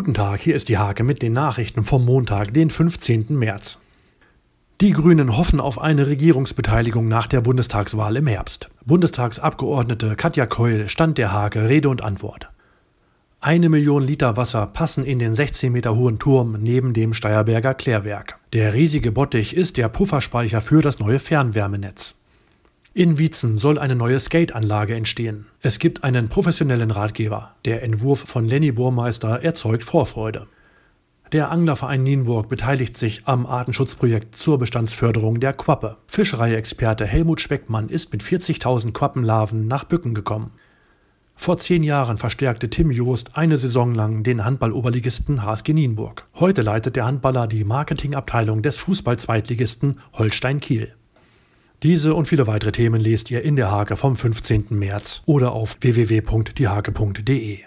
Guten Tag, hier ist die Hake mit den Nachrichten vom Montag, den 15. März. Die Grünen hoffen auf eine Regierungsbeteiligung nach der Bundestagswahl im Herbst. Bundestagsabgeordnete Katja Keul stand der Hake Rede und Antwort. Eine Million Liter Wasser passen in den 16 Meter hohen Turm neben dem Steierberger Klärwerk. Der riesige Bottich ist der Pufferspeicher für das neue Fernwärmenetz. In Wietzen soll eine neue Skateanlage entstehen. Es gibt einen professionellen Ratgeber. Der Entwurf von Lenny Burmeister erzeugt Vorfreude. Der Anglerverein Nienburg beteiligt sich am Artenschutzprojekt zur Bestandsförderung der Quappe. Fischereiexperte Helmut Speckmann ist mit 40.000 Quappenlarven nach Bücken gekommen. Vor zehn Jahren verstärkte Tim Joost eine Saison lang den Handballoberligisten HSG Nienburg. Heute leitet der Handballer die Marketingabteilung des Fußball-Zweitligisten Holstein Kiel. Diese und viele weitere Themen lest ihr in der Hake vom 15. März oder auf www.diehake.de.